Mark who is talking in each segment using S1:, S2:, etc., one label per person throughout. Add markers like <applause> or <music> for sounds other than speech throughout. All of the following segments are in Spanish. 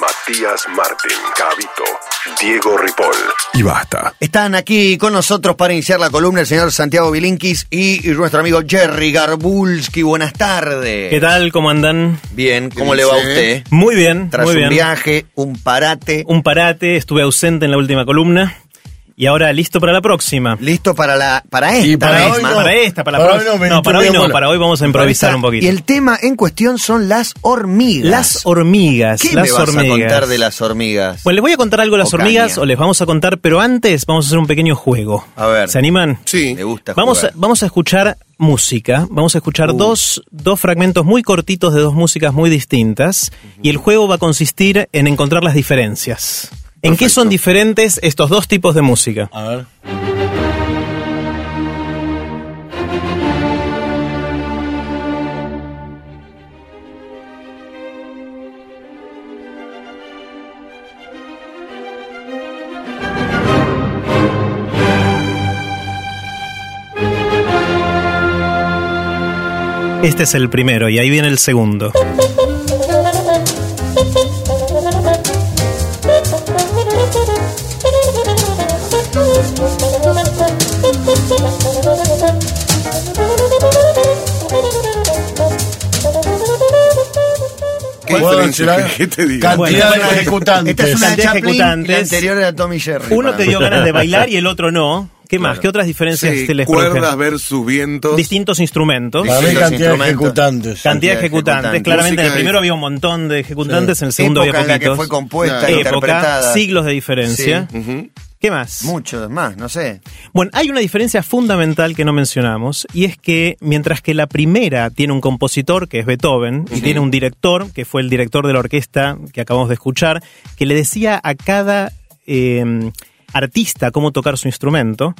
S1: Matías Martín, Cabito, Diego Ripoll y basta.
S2: Están aquí con nosotros para iniciar la columna el señor Santiago Bilinkis y nuestro amigo Jerry Garbulski. Buenas tardes.
S3: ¿Qué tal? ¿Cómo andan?
S2: Bien, ¿cómo le va a usted?
S3: Muy bien,
S2: Tras
S3: muy
S2: un
S3: bien.
S2: viaje, un parate,
S3: Un parate, estuve ausente en la última columna y ahora listo para la próxima.
S2: listo para la para esta
S4: para
S3: esta, para la
S4: Para
S3: próxima.
S4: no,
S3: No, para hoy no,
S4: 21
S3: para hoy vamos a improvisar un poquito.
S2: Y el tema en cuestión son las hormigas.
S3: Las hormigas,
S2: ¿Qué
S3: las
S2: me vas
S3: hormigas.
S2: a contar de las hormigas?
S3: Bueno, les voy a contar algo de las
S2: O
S3: hormigas
S2: caña.
S3: o les vamos a contar, pero antes vamos a hacer un pequeño juego.
S2: A ver.
S3: ¿Se animan?
S4: Sí.
S2: Me gusta
S3: Vamos a, vamos a escuchar música. Vamos a escuchar
S2: Uh.
S3: dos, dos fragmentos muy cortitos de dos músicas muy distintas. Y el juego va a consistir en encontrar las diferencias. ¿En qué son diferentes estos dos tipos de música?
S4: A ver.
S3: Este es el primero y ahí viene el segundo. <laughs>
S2: ¿Qué
S1: te digo?
S4: Cantidad
S3: Bueno,
S4: de ejecutantes.
S2: Esta es una de Chaplin la
S3: ejecutantes.
S2: anterior era Tommy Jerry.
S3: Uno te dio ganas de <laughs> bailar y el otro no. ¿Qué más?
S2: Claro.
S3: ¿Qué otras diferencias
S1: Sí,
S3: te les
S1: cuerdas versus vientos.
S3: Distintos instrumentos.
S4: Para mí
S2: Distintos
S4: cantidad de
S2: instrumentos.
S4: ejecutantes.
S3: Cantidad de ejecutantes. Claramente en el primero había un montón de ejecutantes, en el segundo
S2: Época
S3: había
S2: en la que
S3: poquitos.
S2: fue compuesta, interpretada.
S3: Época, siglos de diferencia.
S1: Ujú.
S3: ¿Qué más?
S2: Muchos más, no sé.
S3: Bueno, hay una diferencia fundamental que no mencionamos, y es que mientras que la primera tiene un compositor, que es Beethoven, y tiene un director, que fue el director de la orquesta que acabamos de escuchar, que le decía a cada eh, artista cómo tocar su instrumento,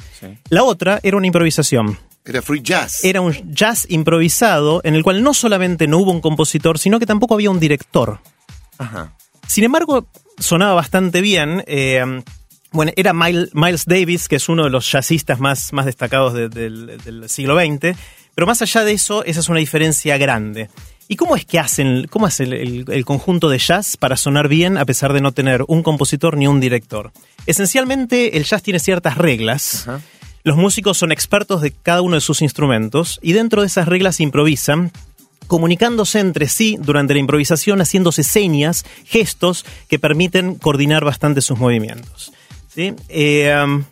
S3: la otra era una improvisación.
S1: Era free jazz.
S3: Era un jazz improvisado en el cual no solamente no hubo un compositor, sino que tampoco había un director.
S2: Ajá.
S3: Sin embargo, sonaba bastante bien. eh, bueno, era Mil- Miles Davis, que es uno de los jazzistas más, más destacados de- del, del siglo XX. Pero más allá de eso, esa es una diferencia grande. ¿Y cómo es que hacen, cómo hace el, el- el conjunto de jazz para sonar bien a pesar de no tener un compositor ni un director? Esencialmente, el jazz tiene ciertas reglas.
S2: Ajá.
S3: Los músicos son expertos de cada uno de sus instrumentos y dentro de esas reglas improvisan comunicándose entre sí durante la improvisación, haciéndose señas, gestos que permiten coordinar bastante sus movimientos. Eh, um,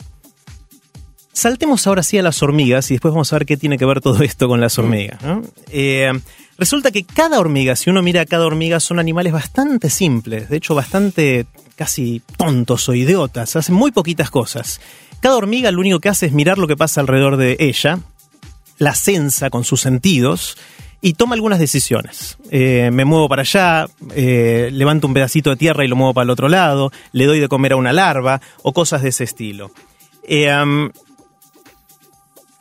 S3: saltemos ahora sí a las hormigas y después vamos a ver qué tiene que ver todo esto con las hormigas. Eh, resulta que cada hormiga, si uno mira a cada hormiga, son animales bastante simples, de hecho bastante casi tontos o idiotas, hacen muy poquitas cosas. Cada hormiga lo único que hace es mirar lo que pasa alrededor de ella, la sensa con sus sentidos y toma algunas decisiones. Eh, me muevo para allá, eh, levanto un pedacito de tierra y lo muevo para el otro lado, le doy de comer a una larva o cosas de ese estilo. Eh,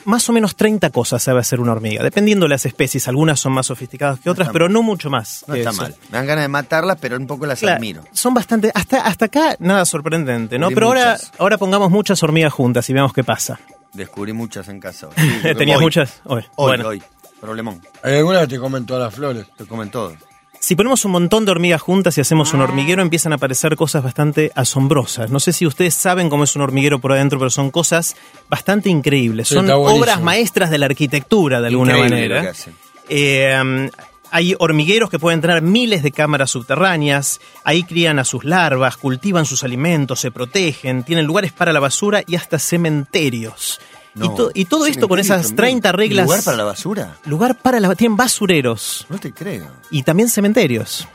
S3: más o menos 30 cosas sabe hacer una hormiga, dependiendo de las especies. Algunas son más sofisticadas que otras, pero no mucho más.
S2: No está
S3: eso.
S2: mal. Me dan ganas de matarlas, pero un poco las
S3: Claro,
S2: admiro.
S3: son bastante. Hasta, hasta acá nada sorprendente, ¿no? Pero ahora, ahora pongamos muchas hormigas juntas y veamos qué pasa.
S2: Descubrí muchas en casa hoy. <laughs>
S3: ¿Tenías
S2: Hoy.
S3: muchas? Hoy.
S2: Hoy,
S3: bueno.
S2: hoy. Problemón.
S4: Hay algunas que te comen todas las flores.
S2: Te comen todo.
S3: Si ponemos un montón de hormigas juntas y hacemos un hormiguero, empiezan a aparecer cosas bastante asombrosas. No sé si ustedes saben cómo es un hormiguero por adentro, pero son cosas bastante increíbles.
S4: Sí,
S3: son obras maestras de la arquitectura, de alguna
S2: Increíble lo que
S3: manera.
S2: hacen.
S3: Eh, hay hormigueros que pueden tener miles de cámaras subterráneas, ahí crían a sus larvas, cultivan sus alimentos, se protegen, tienen lugares para la basura y hasta cementerios.
S2: No,
S3: y, to- y todo esto con esas
S1: también.
S3: 30 reglas.
S2: ¿Lugar para la basura?
S3: Lugar para la. Tienen basureros
S2: No te creo.
S3: y también cementerios.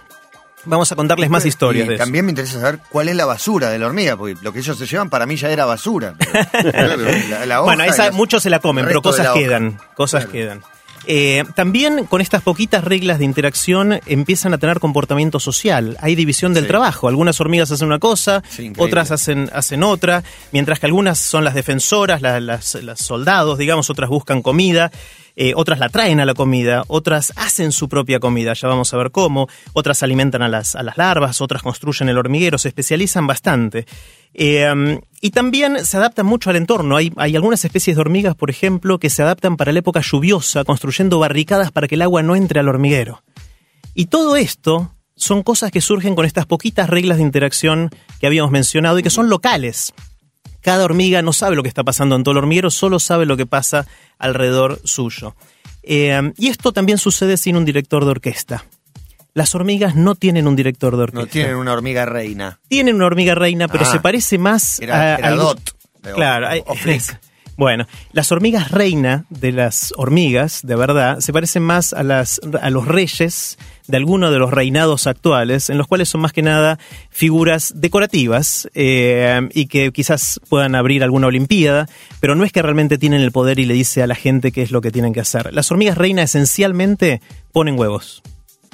S3: Vamos a contarles más historias
S2: Y
S3: de eso.
S2: También me interesa saber cuál es la basura de la hormiga, porque lo que ellos se llevan para mí ya era basura. pero <laughs> la- la hoja
S3: Bueno, esa,
S2: las-
S3: muchos se la comen, pero cosas quedan. Cosas
S2: Claro.
S3: quedan. Eh, también con estas poquitas reglas de interacción empiezan a tener comportamiento social. Hay división del
S2: Sí.
S3: trabajo. Algunas hormigas hacen una cosa,
S2: Sí,
S3: otras hacen, hacen otra, mientras que algunas son las defensoras, la- las, las soldados, digamos, otras buscan comida. Eh, otras la traen a la comida, otras hacen su propia comida, ya vamos a ver cómo, otras alimentan a las, a las larvas, otras construyen el hormiguero, se especializan bastante. Um, y también se adaptan mucho al entorno. Hay, hay algunas especies de hormigas, por ejemplo, que se adaptan para la época lluviosa, construyendo barricadas para que el agua no entre al hormiguero. Y todo esto son cosas que surgen con estas poquitas reglas de interacción que habíamos mencionado y que son locales. Cada hormiga no sabe lo que está pasando en todo el hormiguero, solo sabe lo que pasa alrededor suyo. Eh, y esto también sucede sin un director de orquesta. Las hormigas no tienen un director de orquesta.
S2: No tienen una hormiga reina.
S3: Tienen una hormiga reina, pero
S2: Ah.
S3: se parece más
S2: Era,
S3: a,
S2: era Dot.
S3: Claro,
S2: o-
S3: hay-
S2: o <laughs> Flick.
S3: Bueno, las hormigas reina de las hormigas, de verdad, se parecen más a, las, a los reyes de alguno de los reinados actuales, en los cuales son más que nada figuras decorativas eh, y que quizás puedan abrir alguna olimpiada, pero no es que realmente tienen el poder y le dice a la gente qué es lo que tienen que hacer. Las hormigas reina esencialmente ponen huevos.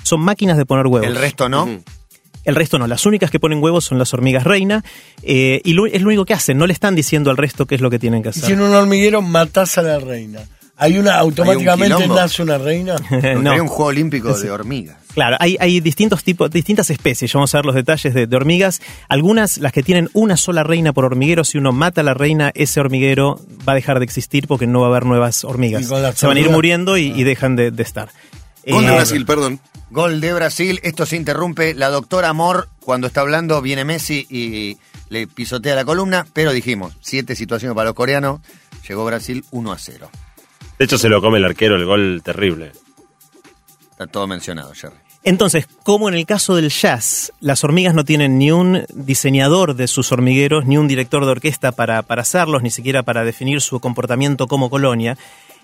S3: Son máquinas de poner huevos.
S2: El resto no.
S3: El resto no, las únicas que ponen huevos son las hormigas reina eh, y lo- es lo único que hacen, no le están diciendo al resto qué es lo que tienen que hacer.
S4: si en un hormiguero matás a la reina, ¿hay una automáticamente nace una reina? <laughs>
S3: No.
S2: gustaría un juego olímpico de hormigas.
S3: Claro, hay, hay distintos tipos, distintas especies, ya vamos a ver los detalles de, de hormigas. Algunas, las que tienen una sola reina por hormiguero, si uno mata a la reina, ese hormiguero va a dejar de existir porque no va a haber nuevas hormigas. Se van a ir muriendo y, y dejan de, de estar.
S1: Gol de
S3: Eh,
S1: Brasil, perdón.
S2: Gol de Brasil, esto se interrumpe. La doctora Amor, cuando está hablando, viene Messi y le pisotea la columna, pero dijimos, siete situaciones para los coreanos, llegó Brasil 1 a 0.
S5: De hecho, se lo come el arquero, el gol terrible.
S2: Está todo mencionado, Jerry.
S3: Entonces, como en el caso del jazz, las hormigas no tienen ni un diseñador de sus hormigueros, ni un director de orquesta para, para hacerlos, ni siquiera para definir su comportamiento como colonia.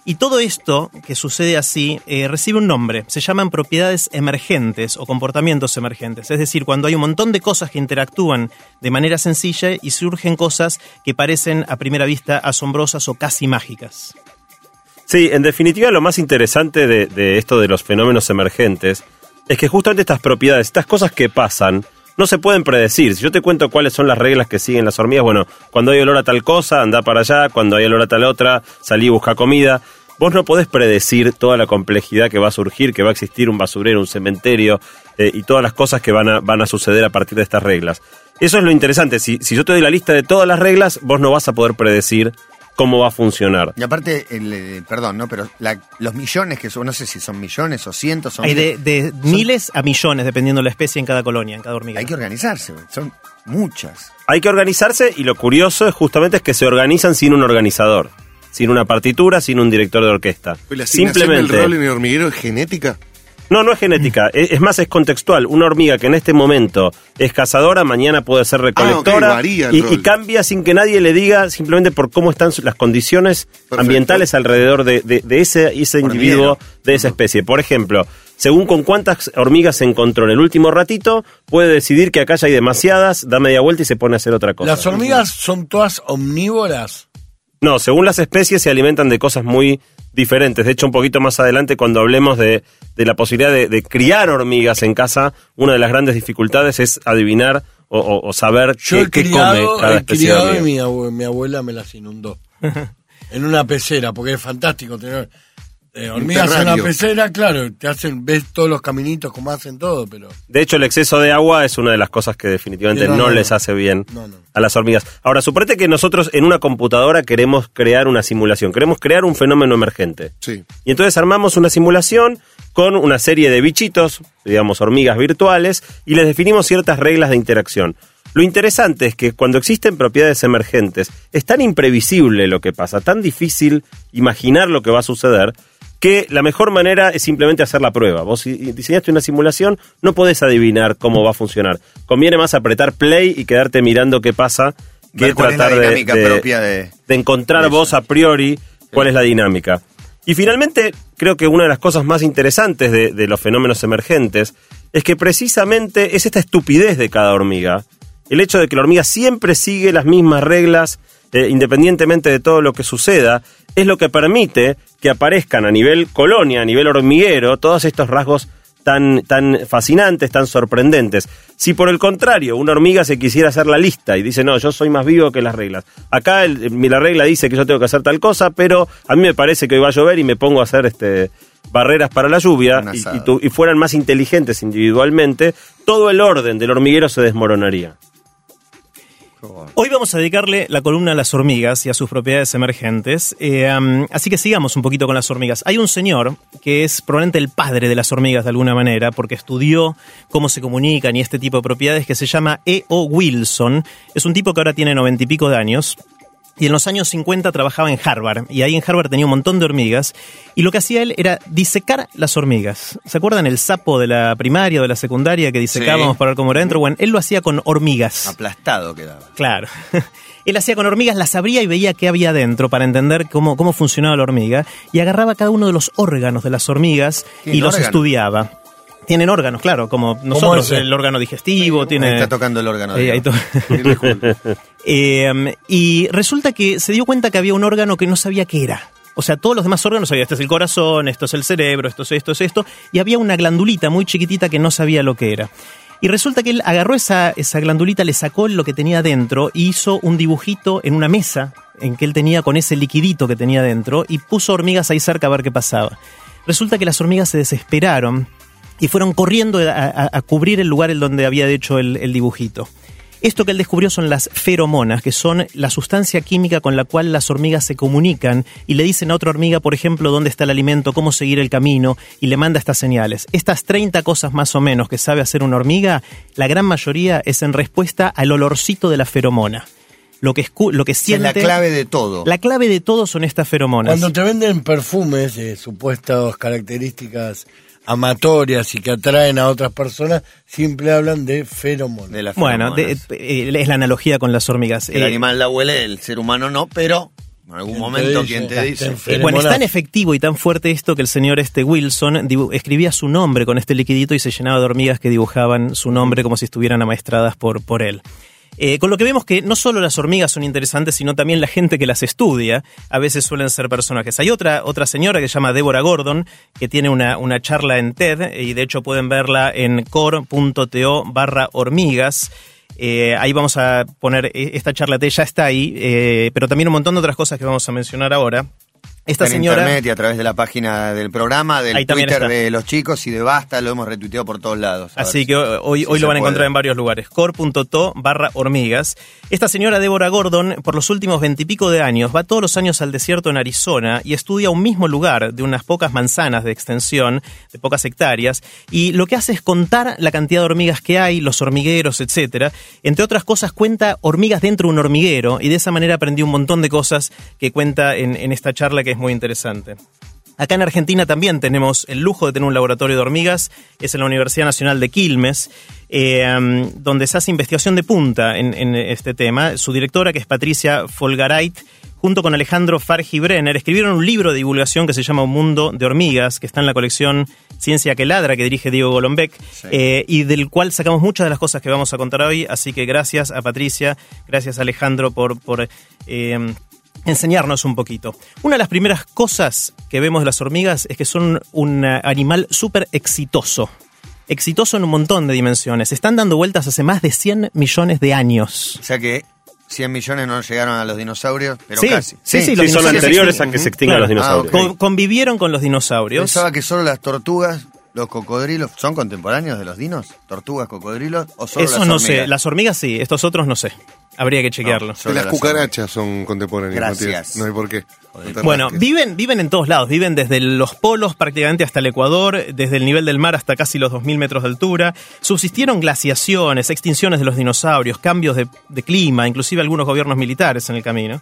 S3: Y todo esto que sucede así eh, recibe un nombre. Se llaman propiedades emergentes o comportamientos emergentes. Es decir, cuando hay un montón de cosas que interactúan de manera sencilla y surgen cosas que parecen a primera vista asombrosas o casi mágicas.
S5: Sí, en definitiva, lo más interesante de, de esto de los fenómenos emergentes es que justamente estas propiedades, estas cosas que pasan, no se pueden predecir. Si yo te cuento cuáles son las reglas que siguen las hormigas, bueno, cuando hay olor a tal cosa, anda para allá, cuando hay olor a tal otra, salí y busca comida. Vos no podés predecir toda la complejidad que va a surgir, que va a existir un basurero, un cementerio eh, y todas las cosas que van a, van a suceder a partir de estas reglas. Eso es lo interesante. Si, si yo te doy la lista de todas las reglas, vos no vas a poder predecir cómo va a funcionar.
S2: Y aparte, el, eh, perdón, ¿no? Pero la- los millones que son, no sé si son millones o cientos, son
S3: Hay de,
S2: miles,
S3: a millones, dependiendo de la especie en cada colonia, en cada hormiga.
S2: hay que organizarse, güey. son muchas.
S5: Hay que organizarse y lo curioso es justamente es que se organizan sin un organizador, sin una partitura, sin un director de orquesta.
S1: Pues La asignación
S5: Simplemente.
S1: del rol en el hormiguero es genética.
S5: No, no es genética, es, es más, es contextual. Una hormiga que en este momento es cazadora, mañana puede ser recolectora
S1: Ah, el
S5: y, cambia sin que nadie le diga, simplemente por cómo están las condiciones
S1: Perfecto.
S5: ambientales alrededor de, de- de ese, ese individuo, de esa especie. Por ejemplo, según con cuántas hormigas se encontró en el último ratito, puede decidir que acá ya hay demasiadas, da media vuelta y se pone a hacer otra cosa.
S4: ¿Las hormigas son todas omnívoras?
S5: No, según las especies se alimentan de cosas muy diferentes. De hecho, un poquito más adelante, cuando hablemos de, de la posibilidad de, de criar hormigas en casa, una de las grandes dificultades es adivinar o, o- o saber
S4: Yo
S5: qué,
S4: he
S5: qué
S4: criado,
S5: come cada
S4: he
S5: especie de
S4: criado y mi, abue- mi abuela me las inundó. <laughs> en una pecera, porque es fantástico tener eh, hormigas en
S1: terrario.
S4: pecera, claro, te hacen, ves todos los caminitos como hacen todo, pero
S5: De hecho, el exceso de agua es una de las cosas que definitivamente
S4: No,
S5: no,
S4: no, no.
S5: les hace bien
S4: no.
S5: a las hormigas. Ahora, suponete que nosotros en una computadora queremos crear una simulación, queremos crear un fenómeno emergente.
S1: Sí.
S5: Y entonces armamos una simulación con una serie de bichitos, digamos hormigas virtuales, y les definimos ciertas reglas de interacción. Lo interesante es que cuando existen propiedades emergentes, es tan imprevisible lo que pasa, tan difícil imaginar lo que va a suceder, que la mejor manera es simplemente hacer la prueba. Vos si diseñaste una simulación, no podés adivinar cómo va a funcionar. Conviene más apretar play y quedarte mirando qué pasa que tratar de, de-
S2: propia de-
S5: encontrar
S2: de
S5: vos a priori cuál es la dinámica. Y finalmente, creo que una de las cosas más interesantes de, de los fenómenos emergentes es que precisamente es esta estupidez de cada hormiga. El hecho de que la hormiga siempre sigue las mismas reglas, eh, independientemente de todo lo que suceda, es lo que permite que aparezcan a nivel colonia, a nivel hormiguero, todos estos rasgos tan, tan fascinantes, tan sorprendentes. Si por el contrario una hormiga se quisiera hacer la lista y dice, no, yo soy más vivo que las reglas. Acá el- la regla dice que yo tengo que hacer tal cosa, pero a mí me parece que hoy va a llover y me pongo a hacer este barreras para la lluvia
S2: Un
S5: y,
S2: asado.
S5: y tu- y fueran más inteligentes individualmente, todo el orden del hormiguero se desmoronaría.
S3: Hoy vamos a dedicarle la columna a las hormigas y a sus propiedades emergentes. Eh, así que sigamos un poquito con las hormigas. Hay un señor que es probablemente el padre de las hormigas de alguna manera, porque estudió cómo se comunican y este tipo de propiedades, que se llama E.O. Wilson. Es un tipo que ahora tiene noventa y pico de años y en los años 50 trabajaba en Harvard, y ahí en Harvard tenía un montón de hormigas, y lo que hacía él era disecar las hormigas. ¿Se acuerdan el sapo de la primaria o de la secundaria que disecábamos para ver cómo era dentro? Bueno, él lo hacía con hormigas.
S2: Aplastado quedaba.
S3: Claro. <laughs> él hacía con hormigas, las abría y veía qué había dentro para entender cómo, cómo funcionaba la hormiga, y agarraba cada uno de los órganos de las hormigas y los estudiaba. Tienen órganos, claro, como nosotros, el órgano digestivo, tiene...
S2: Ahí está tocando el órgano.
S3: Eh, ahí
S2: Diego.
S3: to- Eh, <laughs> y resulta que se dio cuenta que había un órgano que no sabía qué era. O sea, todos los demás órganos sabía, este es el corazón, esto es el cerebro, esto es esto, es esto. Y había una glandulita muy chiquitita que no sabía lo que era. Y resulta que él agarró esa, esa glandulita, le sacó lo que tenía dentro y hizo un dibujito en una mesa en que él tenía con ese liquidito que tenía dentro y puso hormigas ahí cerca a ver qué pasaba. Resulta que las hormigas se desesperaron y fueron corriendo a, a- a cubrir el lugar en donde había hecho el, el dibujito. Esto que él descubrió son las feromonas, que son la sustancia química con la cual las hormigas se comunican y le dicen a otra hormiga, por ejemplo, dónde está el alimento, cómo seguir el camino y le manda estas señales. Estas 30 cosas más o menos que sabe hacer una hormiga, la gran mayoría es en respuesta al olorcito de la feromona. Lo que, lo que
S2: Esa es
S3: siente...
S2: la clave de todo.
S3: La clave de todo son estas feromonas.
S4: Cuando te venden perfumes de supuestas características amatorias y que atraen a otras personas, siempre hablan de feromonas.
S2: de las
S3: Bueno, de-
S2: feromonas.
S3: eh, es la analogía con las hormigas.
S2: el
S3: Eh,
S2: animal la huele, el ser humano no, pero en algún
S4: ¿Quién te
S2: momento? ¿quién te dice?
S3: Eh, bueno, es tan efectivo y tan fuerte esto que el señor este Wilson escribía su nombre con este liquidito y se llenaba de hormigas que dibujaban su nombre como si estuvieran amaestradas por, por él. Eh, con lo que vemos que no solo las hormigas son interesantes, sino también la gente que las estudia. A veces suelen ser personajes. Hay otra, otra señora que se llama Deborah Gordon, que tiene una, una charla en TED, y de hecho pueden verla en core.to barra hormigas. Eh, ahí vamos a poner eh, esta charla TED, ya está ahí, eh, pero también un montón de otras cosas que vamos a mencionar ahora. Esta
S2: en
S3: señora...
S2: internet y a través de la página del programa, del Twitter de los chicos y de Basta, lo hemos retuiteado por todos lados. A
S3: Así que hoy,
S2: si
S3: hoy lo van a encontrar en varios lugares. core.to barra hormigas. Esta señora Débora Gordon, por los últimos veintipico de años, va todos los años al desierto en Arizona y estudia un mismo lugar de unas pocas manzanas de extensión, de pocas hectáreas, y lo que hace es contar la cantidad de hormigas que hay, los hormigueros, etcétera. Entre otras cosas, cuenta hormigas dentro de un hormiguero, y de esa manera aprendí un montón de cosas que cuenta en, en esta charla que es muy interesante. Acá en Argentina también tenemos el lujo de tener un laboratorio de hormigas, es en la Universidad Nacional de Quilmes, eh, donde se hace investigación de punta en, en este tema. Su directora, que es Patricia Folgarait, junto con Alejandro Fargi Brenner, escribieron un libro de divulgación que se llama Un mundo de hormigas, que está en la colección Ciencia que ladra, que dirige Diego Golombek, eh, y del cual sacamos muchas de las cosas que vamos a contar hoy. Así que gracias a Patricia, gracias a Alejandro por... por eh, enseñarnos un poquito. Una de las primeras cosas que vemos de las hormigas es que son un eh, animal súper exitoso. Exitoso en un montón de dimensiones. Están dando vueltas hace más de 100 millones de años.
S2: O sea que 100 millones no llegaron a los dinosaurios, pero
S3: Sí,
S2: casi.
S3: sí, sí,
S5: Sí,
S3: los
S5: son
S3: dinosaurios
S5: anteriores a que se extingan
S3: Claro.
S5: los dinosaurios.
S2: Ah,
S3: convivieron con los dinosaurios.
S2: Pensaba que solo las tortugas, los cocodrilos, ¿son contemporáneos de los dinos? ¿Tortugas, cocodrilos? ¿O solo
S3: Eso
S2: las
S3: no
S2: hormigas?
S3: sé. Las hormigas sí, estos otros no sé. Habría que chequearlo.
S2: No,
S6: las cucarachas son contemporáneas.
S2: Gracias.
S6: Matías. No hay por qué.
S3: Bueno, viven, viven en todos lados, viven desde los polos prácticamente hasta el Ecuador, desde el nivel del mar hasta casi los 2.000 metros de altura. Subsistieron glaciaciones, extinciones de los dinosaurios, cambios de, de clima, inclusive algunos gobiernos militares en el camino.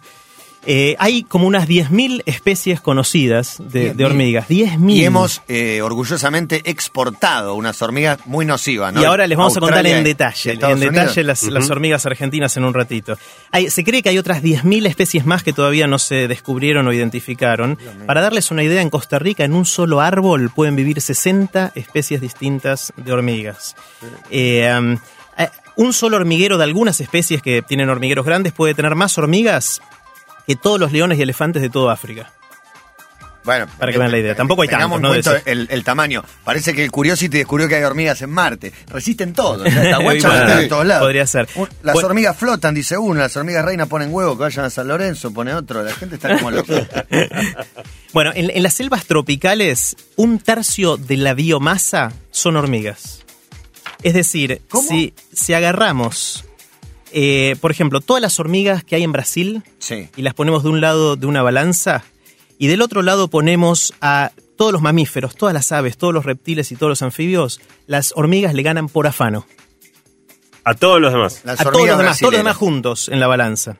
S3: Eh, hay como unas 10.000 especies conocidas de, de
S2: 10.000.
S3: hormigas. 10.000.
S2: Y hemos eh, orgullosamente exportado unas hormigas muy nocivas, ¿no?
S3: Y ahora les vamos a contar en detalle, en detalle las, las hormigas argentinas en un ratito. Hay- se cree que hay otras 10.000 especies más que todavía no se descubrieron o identificaron. Para darles una idea, en Costa Rica en un solo árbol pueden vivir 60 especies distintas de hormigas. Eh, um, eh, un solo hormiguero de algunas especies que tienen hormigueros grandes puede tener más hormigas que todos los leones y elefantes de toda África.
S2: Bueno,
S3: Para que vean la idea. Tampoco hay tantos, ¿no?
S2: el, el tamaño. Parece que el Curiosity descubrió que hay hormigas en Marte. Resisten todo. <laughs>
S3: Bueno,
S2: está en todos lados.
S3: podría ser.
S2: Un- Las hormigas flotan, dice uno. Las hormigas reinas ponen huevo, que vayan a San Lorenzo, pone otro. La gente está como loca. <laughs>
S3: Bueno, en, en las selvas tropicales, un tercio de la biomasa son hormigas. Es decir,
S2: ¿Cómo?
S3: si, si agarramos Eh, por ejemplo, todas las hormigas que hay en Brasil
S2: Sí.
S3: y las ponemos de un lado de una balanza y del otro lado ponemos a todos los mamíferos, todas las aves, todos los reptiles y todos los anfibios, las hormigas le ganan por afano.
S5: A todos los demás.
S2: Las
S3: a todos los demás, todos los demás juntos en la balanza.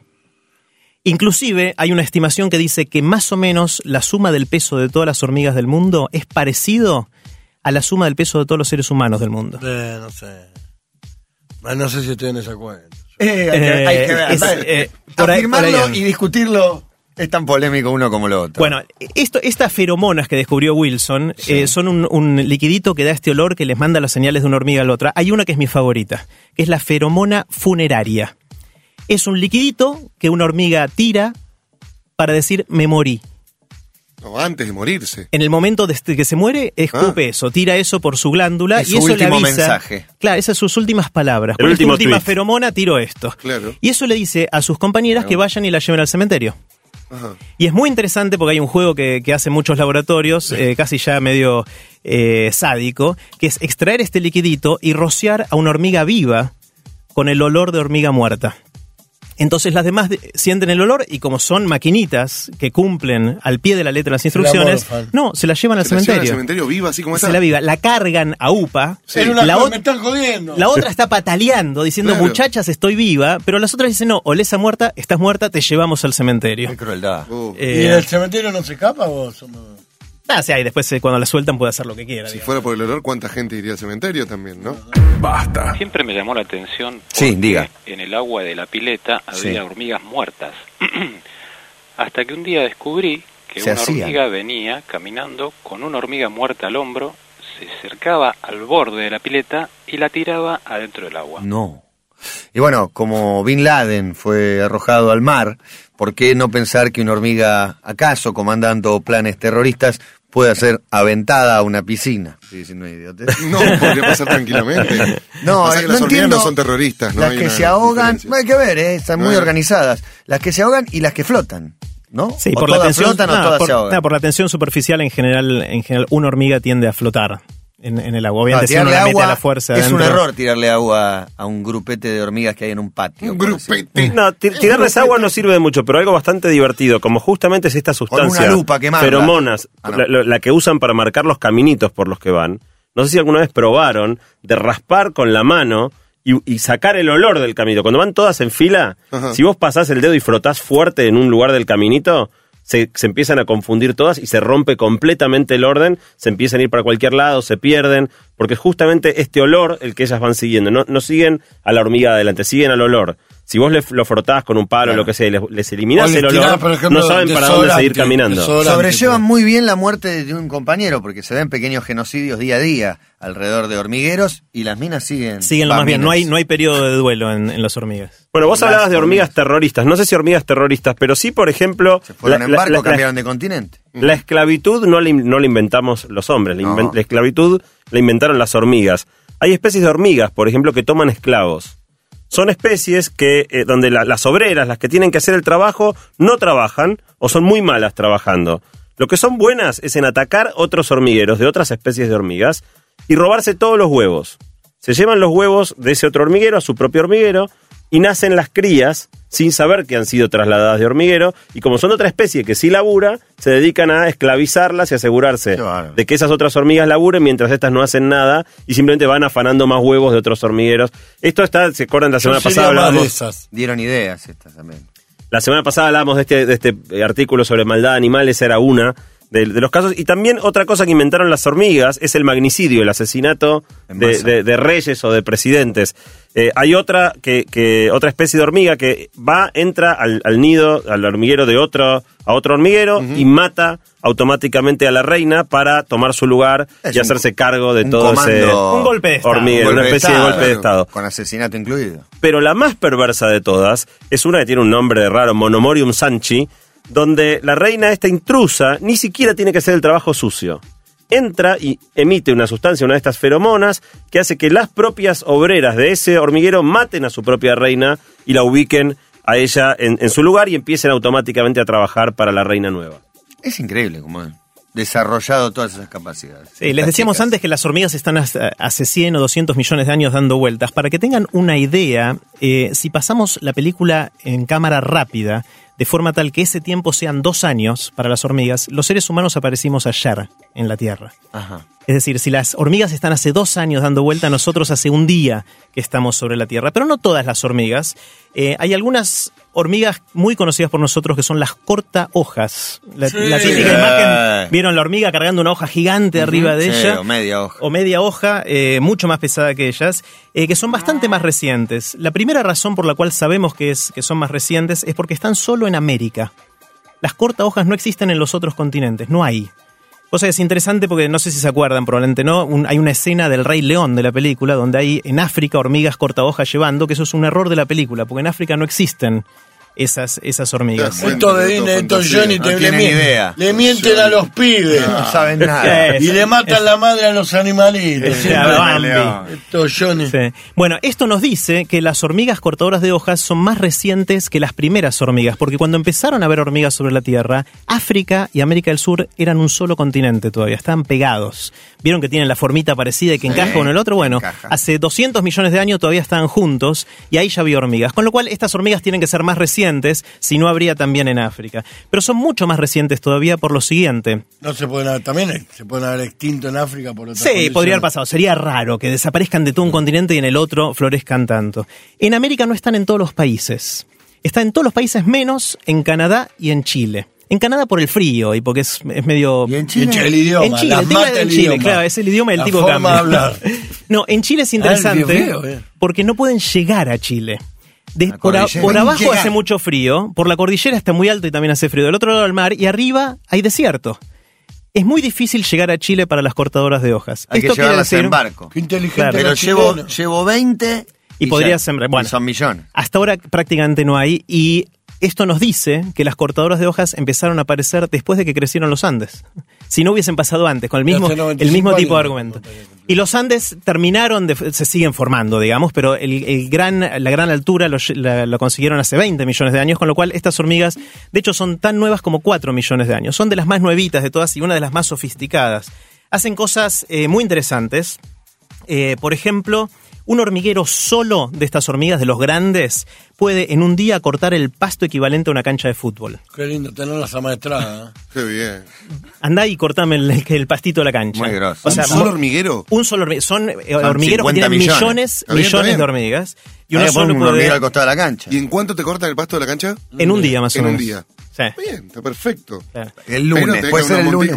S3: Inclusive hay una estimación que dice que más o menos la suma del peso de todas las hormigas del mundo es parecido a la suma del peso de todos los seres humanos del mundo.
S4: Eh, no sé. Ah, No sé si estoy en esa cuenta.
S2: Eh, hay, que, hay que ver.
S3: es, eh, por ahí-
S2: Afirmarlo
S3: por ahí-
S2: y discutirlo es tan polémico uno como lo otro.
S3: Bueno, esto, estas feromonas que descubrió Wilson eh, son un, un liquidito que da este olor que les manda las señales de una hormiga a la otra. Hay una que es mi favorita, que es la feromona funeraria. Es un liquidito que una hormiga tira para decir me morí.
S6: No, antes de morirse.
S3: En el momento de este- que se muere, escupe eso, tira eso por su glándula
S2: Es
S3: y
S2: su
S3: eso le avisa.
S2: mensaje.
S3: Claro, esas son sus últimas palabras.
S5: El
S3: Con esta
S5: último
S3: última feromona tiro esto.
S6: Claro.
S3: Y eso le dice a sus compañeras que vayan y la lleven al cementerio.
S6: Ajá.
S3: Y es muy interesante porque hay un juego que, que hacen muchos laboratorios, eh, casi ya medio eh, sádico, que es extraer este liquidito y rociar a una hormiga viva con el olor de hormiga muerta. Entonces las demás de- sienten el olor y como son maquinitas que cumplen al pie de la letra las instrucciones, no, se la llevan al
S6: Se la llevan
S3: cementerio.
S6: al cementerio viva, así como está.
S3: Se la viva, la cargan a UPA.
S6: Sí.
S3: La, ot-
S4: me están jodiendo.
S3: la otra está pataleando, diciendo,
S6: Claro.
S3: muchachas, estoy viva, pero las otras dicen, no, olesa muerta, estás muerta, te llevamos al cementerio.
S2: Qué crueldad.
S6: Uh,
S4: ¿Y
S3: Eh,
S4: en el cementerio no se escapa somos-
S3: Ah, sí, y después eh, cuando la sueltan puede hacer lo que quiera.
S6: si
S3: digamos.
S6: fuera por el olor, ¿cuánta gente iría al cementerio también, no?
S1: Basta.
S7: Siempre me llamó la atención
S2: Sí, diga.
S7: en el agua de la pileta había
S2: Sí.
S7: hormigas muertas. <clears throat> Hasta que un día descubrí que
S2: Se
S7: una hormiga venía caminando con una hormiga muerta al hombro, se acercaba al borde de la pileta y la tiraba adentro del agua.
S2: No. Y bueno, como Bin Laden fue arrojado al mar, ¿por qué no pensar que una hormiga, acaso comandando planes terroristas, pueda ser aventada a una piscina? Diciendo una idiotez. <laughs>
S6: No, podría pasar tranquilamente. <laughs>
S2: No,
S6: Pasa que
S2: no
S6: las hormigas
S2: entiendo.
S6: no son terroristas, ¿no?
S2: Las
S6: Hay
S2: que se ahogan,
S6: diferencia.
S2: hay que ver, eh, están muy organizadas. Las que se ahogan y las que flotan, ¿no?
S3: Sí,
S2: o
S3: por la tensión,
S2: flotan o
S3: no,
S2: todas
S3: por,
S2: se ahogan.
S3: no, por la tensión superficial en general, en general una hormiga tiende a flotar en, en el agua.
S2: No,
S3: Obviamente si uno
S2: tirarle
S3: la mete
S2: agua
S3: a la fuerza
S2: es un error tirarle agua a un grupete de hormigas que hay en un patio.
S6: Un grupete.
S5: No, ti- tirarles agua no sirve de mucho, pero algo bastante divertido, como justamente es esta sustancia.
S2: una lupa que.
S5: Feromonas,
S2: Ah, no.
S5: la, la- la que usan para marcar los caminitos por los que van. No sé si alguna vez probaron de raspar con la mano y, y sacar el olor del caminito. Cuando van todas en fila,
S6: Ajá.
S5: si vos pasás el dedo y frotás fuerte en un lugar del caminito, se, se empiezan a confundir todas y se rompe completamente el orden, se empiezan a ir para cualquier lado, se pierden, porque justamente este olor el que ellas van siguiendo. No, no siguen a la hormiga adelante, siguen al olor. Si vos le, lo frotás con un palo o lo que sea y les, les eliminás
S4: les
S5: el olor,
S4: tirás, por ejemplo,
S5: no saben para dónde seguir caminando.
S2: Sobrellevan muy bien la muerte de un compañero porque se ven pequeños genocidios día a día alrededor de hormigueros y las minas siguen.
S3: Siguen lo más bien, no hay, no hay periodo de duelo en, en las hormigas.
S5: Bueno, vos
S2: Las
S5: hablabas de hormigas
S2: hormigas.
S5: terroristas. No sé si hormigas terroristas, pero sí, por ejemplo.
S2: Se fueron
S5: la-
S2: en barco,
S5: la- la-
S2: cambiaron de continente.
S5: La esclavitud no la, no la inventamos los hombres, la,
S2: No.
S5: inven- la esclavitud la inventaron las hormigas. Hay especies de hormigas, por ejemplo, que toman esclavos. Son especies que eh, donde la- las obreras, las que tienen que hacer el trabajo, no trabajan o son muy malas trabajando. Lo que son buenas es en atacar otros hormigueros de otras especies de hormigas y robarse todos los huevos. Se llevan los huevos de ese otro hormiguero a su propio hormiguero y nacen las crías sin saber que han sido trasladadas de hormiguero y como son de otra especie que sí labura, se dedican a esclavizarlas y asegurarse de que esas otras hormigas laburen mientras estas no hacen nada y simplemente van afanando más huevos de otros hormigueros. Esto está, se acuerdan la semana pasada
S4: más de
S5: hablábamos,
S4: esas.
S2: Dieron ideas estas también.
S5: la semana pasada hablábamos de este, de este artículo sobre maldad animal, esa era una de, de los casos. Y también otra cosa que inventaron las hormigas es el magnicidio, el asesinato de, de- de reyes o de presidentes. Eh, hay otra que, que otra especie de hormiga que va, entra al, al nido, al hormiguero de otro, a otro hormiguero y mata automáticamente a la reina para tomar su lugar
S2: Es
S5: y
S2: un-
S5: hacerse cargo de
S2: un
S5: todo ese
S3: Un golpe de estado.
S5: hormiguero,
S2: Golpe
S5: una
S2: de
S5: especie de
S2: Estado,
S5: golpe de estado.
S2: Con asesinato incluido.
S5: Pero la más perversa de todas es una que tiene un nombre raro, Monomorium sanchi, donde la reina esta intrusa ni siquiera tiene que hacer el trabajo sucio. Entra y emite una sustancia, una de estas feromonas, que hace que las propias obreras de ese hormiguero maten a su propia reina y la ubiquen a ella en, en su lugar y empiecen automáticamente a trabajar para la reina nueva.
S2: Es increíble como desarrollado todas esas capacidades.
S3: Sí, les decíamos
S2: chicas.
S3: antes que las hormigas están hasta- hace 100 o 200 millones de años dando vueltas. Para que tengan una idea, eh, si pasamos la película en cámara rápida, de forma tal que ese tiempo sean dos años para las hormigas, los seres humanos aparecimos ayer en la Tierra.
S2: Ajá.
S3: Es decir, si las hormigas están hace dos años dando vuelta, nosotros hace un día que estamos sobre la Tierra. Pero no todas las hormigas. Eh, hay algunas hormigas muy conocidas por nosotros que son las corta hojas. La,
S4: Sí.
S3: la típica imagen, vieron la hormiga cargando una hoja gigante arriba de
S2: Sí,
S3: ella
S2: o media hoja.
S3: o media hoja, eh, mucho más pesada que ellas, eh, que son bastante más recientes. La primera razón por la cual sabemos que, es, que son más recientes es porque están solo en América. Las corta hojas no existen en los otros continentes, no hay. Cosa que es interesante porque no sé si se acuerdan, probablemente no. hay una escena del Rey León de la película donde hay en África hormigas corta hojas llevando, que eso es un error de la película, porque en África no existen esas, esas hormigas.
S4: Esto de
S6: todo
S4: Disney, estos
S6: fantasía.
S4: Johnny
S2: No
S4: te- le,
S2: tienen
S4: mienten,
S2: idea.
S4: le mienten a los pibes.
S2: No saben <laughs> nada.
S4: Y le matan la madre a los animalitos.
S3: A Bambi.
S4: Estos Johnny.
S3: Sí. Bueno, esto nos dice que las hormigas cortadoras de hojas son más recientes que las primeras hormigas, porque cuando empezaron a haber hormigas sobre la Tierra, África y América del Sur eran un solo continente todavía, estaban pegados. Vieron que tienen la formita parecida y que
S2: Sí,
S3: encaja con el otro. Bueno,
S2: encaja.
S3: hace 200 millones de años todavía estaban juntos y ahí ya había hormigas. Con lo cual, estas hormigas tienen que ser más recientes, si no habría también en África. Pero son mucho más recientes todavía por lo siguiente.
S4: No se pueden haber, también se pueden haber extinto en África por otras
S3: Sí,
S4: condiciones.
S3: podría haber pasado. Sería raro que desaparezcan de todo un continente y en el otro florezcan tanto. En América no están en todos los países. Está en todos los países menos en Canadá y en Chile. En Canadá por el frío y porque es, es medio...
S2: ¿Y en
S4: Y en
S2: Chile?
S4: Chile, el idioma,
S3: En Chile, el tema Chile,
S4: idioma.
S3: claro, es el idioma y el
S4: La
S3: tipo
S4: forma
S3: cambia.
S4: de hablar. <laughs>
S3: No, en Chile es
S4: Ah,
S3: interesante
S4: frío, eh.
S3: porque no pueden llegar a Chile. De- por, a-
S2: cordillera.
S3: por abajo hace mucho frío, por la cordillera está muy alto y también hace frío. Del otro lado del mar y arriba hay desierto. Es muy difícil llegar a Chile para las cortadoras de hojas.
S2: Hay que
S3: Esto quiere
S2: llevarlas
S3: decir-
S2: en barco.
S4: Qué inteligente
S3: Claro.
S2: Pero llevo, llevo 20
S3: Y podría
S2: ya-
S3: sembrar- bueno.
S2: y son millones.
S3: Hasta ahora prácticamente no hay y esto nos dice que las cortadoras de hojas empezaron a aparecer después de que crecieron los Andes. <laughs> Si no hubiesen pasado antes, con el mismo,
S4: Hace 95
S3: el mismo tipo de argumento. Y los Andes terminaron, de, se siguen formando, digamos, pero el, el gran, la gran altura lo, la- lo consiguieron hace 20 millones de años, con lo cual estas hormigas, de hecho, son tan nuevas como 4 millones de años. Son de las más nuevitas de todas y una de las más sofisticadas. Hacen cosas eh, muy interesantes. Eh, por ejemplo, un hormiguero solo de estas hormigas, de los grandes, puede en un día cortar el pasto equivalente a una cancha de fútbol.
S4: Qué lindo tenerlas amaestradas. ¿eh? <laughs>
S6: Qué bien.
S3: Andá y cortame el, el pastito de la cancha.
S2: Muy grosso.
S3: O sea,
S6: ¿Un solo hormiguero?
S3: Un solo hormiguero. Son, eh,
S2: Son
S3: hormigueros que
S2: 50
S3: tienen millones,
S2: millones.
S6: Bien,
S3: de hormigas. Y uno solo
S2: un
S3: puede...
S2: hormiguero al costado de la cancha.
S6: ¿Y en cuánto te cortan el pasto de la cancha?
S3: En un día más o
S6: En un
S3: menos.
S6: día.
S3: Sí.
S6: Bien, está perfecto.
S3: claro.
S2: El lunes, puede ser el lunes.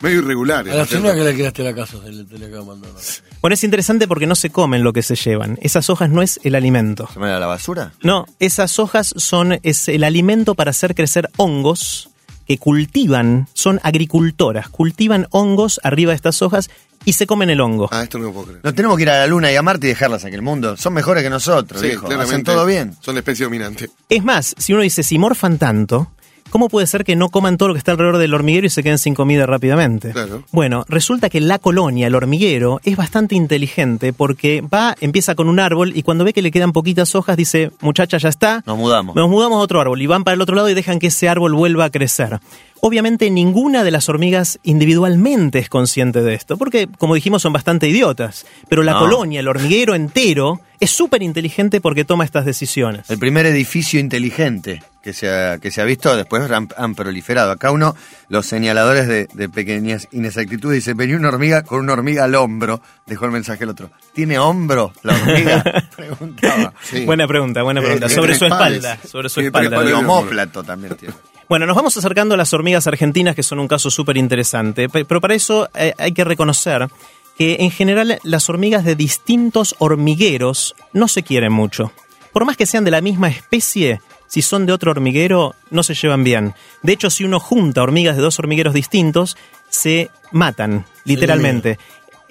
S6: medio irregulares.
S4: A la
S6: ¿no es
S4: señora que le quedaste la casa se le, te le acaba mandando.
S3: Bueno, es interesante porque no se comen lo que se llevan. Esas hojas no es el alimento.
S2: ¿Se me da la basura?
S3: No, esas hojas son es el alimento para hacer crecer hongos que cultivan, son agricultoras, cultivan hongos arriba de estas hojas y se comen el hongo.
S6: Ah, esto no lo puedo creer.
S2: No tenemos que ir a la luna y a Marte y dejarlas aquí en el mundo. Son mejores que nosotros,
S6: Sí,
S2: viejo. Hacen todo bien.
S6: Son la especie dominante.
S3: Es más, si uno dice, si morfan tanto, ¿cómo puede ser que no coman todo lo que está alrededor del hormiguero y se queden sin comida rápidamente?
S6: Claro.
S3: Bueno, resulta que la colonia, el hormiguero, es bastante inteligente porque va, empieza con un árbol y cuando ve que le quedan poquitas hojas dice, muchacha, ya está.
S2: Nos mudamos.
S3: Nos mudamos a otro árbol y van para el otro lado y dejan que ese árbol vuelva a crecer. Obviamente ninguna de las hormigas individualmente es consciente de esto, porque como dijimos son bastante idiotas, pero la
S2: No.
S3: colonia, el hormiguero entero, es súper inteligente porque toma estas decisiones.
S2: El primer edificio inteligente que se ha, que se ha visto, después han, han proliferado. Acá uno, los señaladores de, de pequeñas inexactitudes, dice, venía una hormiga con una hormiga al hombro, dejó el mensaje el otro. ¿Tiene hombro la hormiga? <laughs> Preguntaba.
S6: Sí.
S3: Buena pregunta, buena pregunta.
S6: tiene
S3: sobre
S6: tres
S3: su espalda, sobre su espalda.
S2: El homóplato también tiene.
S3: Bueno, nos vamos acercando a las hormigas argentinas, que son un caso súper interesante, pe- pero para eso eh, hay que reconocer que en general las hormigas de distintos hormigueros no se quieren mucho. Por más que sean de la misma especie, si son de otro hormiguero, no se llevan bien. De hecho, si uno junta hormigas de dos hormigueros distintos, se matan, literalmente.